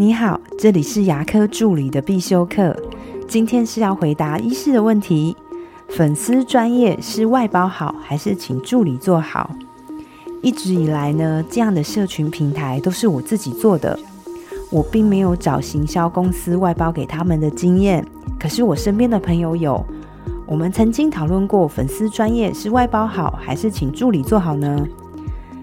你好，这里是牙科助理的必修课。今天是要回答医师的问题：粉丝专业是外包好，还是请助理做好？一直以来呢，这样的社群平台都是我自己做的，我并没有找行销公司外包给他们的经验。可是我身边的朋友有，我们曾经讨论过粉丝专业是外包好，还是请助理做好呢？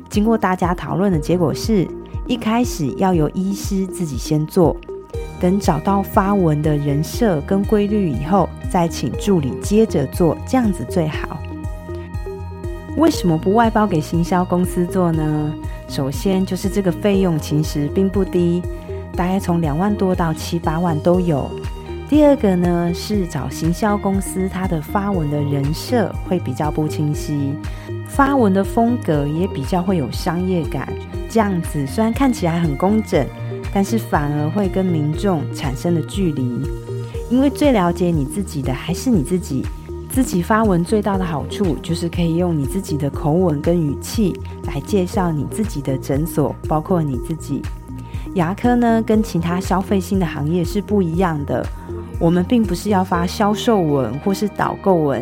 经过大家讨论的结果是，一开始要由医师自己先做，等找到发文的人设跟规律以后，再请助理接着做，这样子最好。为什么不外包给行销公司做呢？首先就是这个费用其实并不低，大概从两万多到七八万都有。第二个呢是找行销公司，它的发文的人设会比较不清晰。发文的风格也比较会有商业感，这样子虽然看起来很工整，但是反而会跟民众产生了距离。因为最了解你自己的还是你自己，自己发文最大的好处就是可以用你自己的口吻跟语气来介绍你自己的诊所，包括你自己。牙科呢跟其他消费性的行业是不一样的，我们并不是要发销售文或是导购文。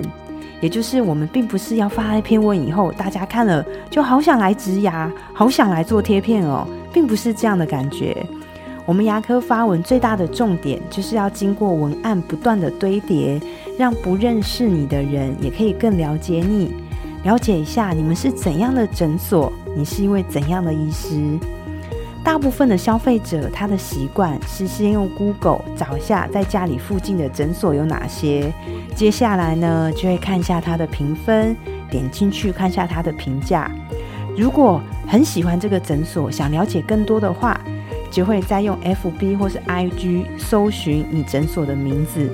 也就是我们并不是要发一篇文以后，大家看了就好想来植牙，好想来做贴片哦，并不是这样的感觉。我们牙科发文最大的重点就是要经过文案不断的堆叠，让不认识你的人也可以更了解你，了解一下你们是怎样的诊所，你是一位怎样的医师。大部分的消费者，他的习惯是先用 Google 找一下在家里附近的诊所有哪些，接下来呢就会看一下他的评分，点进去看一下他的评价。如果很喜欢这个诊所，想了解更多的话，就会再用 FB 或是 IG 搜寻你诊所的名字，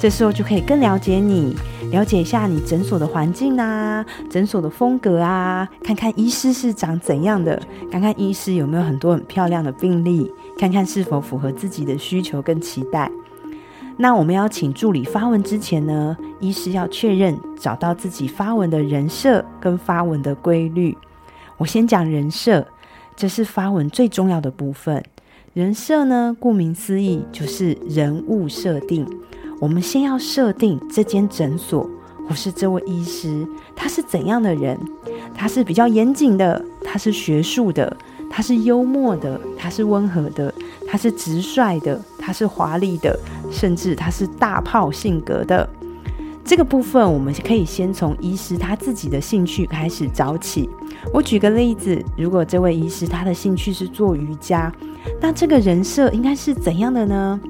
这时候就可以更了解你。了解一下你诊所的环境啊，诊所的风格啊，看看医师是长怎样的，看看医师有没有很多很漂亮的病例，看看是否符合自己的需求跟期待。那我们要请助理发文之前呢，医师要确认找到自己发文的人设跟发文的规律。我先讲人设，这是发文最重要的部分。人设呢，顾名思义就是人物设定。我们先要设定这间诊所或是这位医师他是怎样的人？他是比较严谨的，他是学术的，他是幽默的，他是温和的，他是直率的，他是华丽的，甚至他是大炮性格的。这个部分我们可以先从医师他自己的兴趣开始找起。我举个例子，如果这位医师他的兴趣是做瑜伽，那这个人设应该是怎样的呢？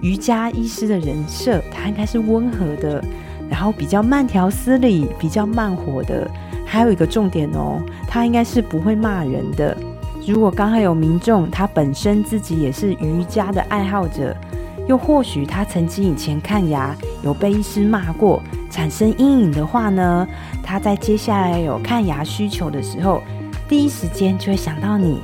瑜伽医师的人设，他应该是温和的，然后比较慢条斯理、比较慢活的。还有一个重点哦，他应该是不会骂人的。如果刚好有民众，他本身自己也是瑜伽的爱好者，又或许他曾经以前看牙有被医师骂过，产生阴影的话呢，他在接下来有看牙需求的时候，第一时间就会想到你。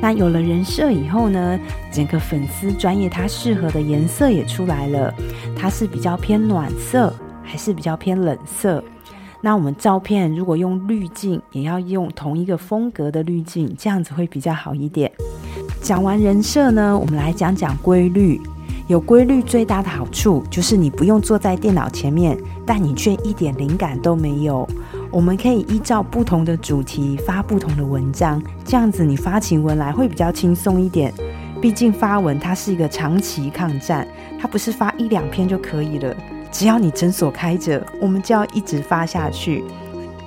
那有了人设以后呢，整个粉丝专业它适合的颜色也出来了，它是比较偏暖色还是比较偏冷色？那我们照片如果用滤镜，也要用同一个风格的滤镜，这样子会比较好一点。讲完人设呢，我们来讲讲规律。有规律最大的好处就是你不用坐在电脑前面，但你却一点灵感都没有。我们可以依照不同的主题发不同的文章，这样子你发起文来会比较轻松一点。毕竟发文它是一个长期抗战，它不是发一两篇就可以了。只要你诊所开着，我们就要一直发下去。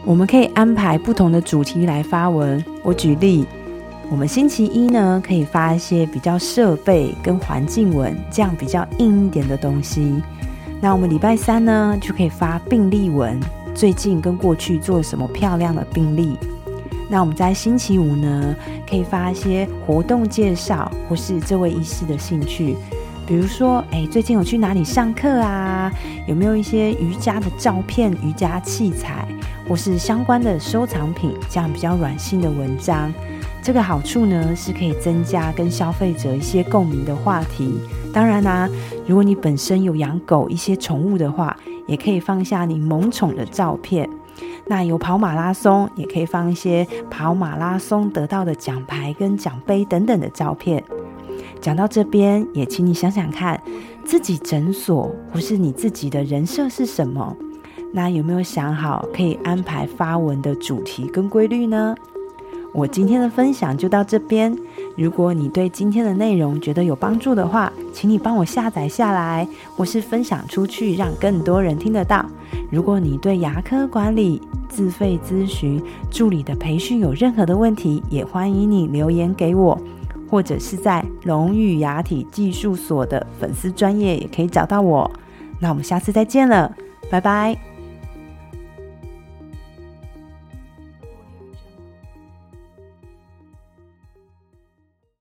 我们可以安排不同的主题来发文。我举例，我们星期一呢可以发一些比较设备跟环境文，这样比较硬一点的东西。那我们礼拜三呢就可以发病例文。最近跟过去做了什么漂亮的病例？那我们在星期五呢，可以发一些活动介绍，或是这位医师的兴趣，比如说，哎，最近有去哪里上课啊？有没有一些瑜伽的照片、瑜伽器材，或是相关的收藏品？这样比较软性的文章。这个好处呢，是可以增加跟消费者一些共鸣的话题。当然啦，如果你本身有养狗、一些宠物的话。也可以放下你萌宠的照片，那有跑马拉松，也可以放一些跑马拉松得到的奖牌跟奖杯等等的照片。讲到这边，也请你想想看，自己诊所或是你自己的人设是什么？那有没有想好可以安排发文的主题跟规律呢？我今天的分享就到这边。如果你对今天的内容觉得有帮助的话，请你帮我下载下来，或是分享出去，让更多人听得到。如果你对牙科管理、自费咨询、助理的培训有任何的问题，也欢迎你留言给我，或者是在龙语牙体技术所的粉丝专业也可以找到我。那我们下次再见了，拜拜。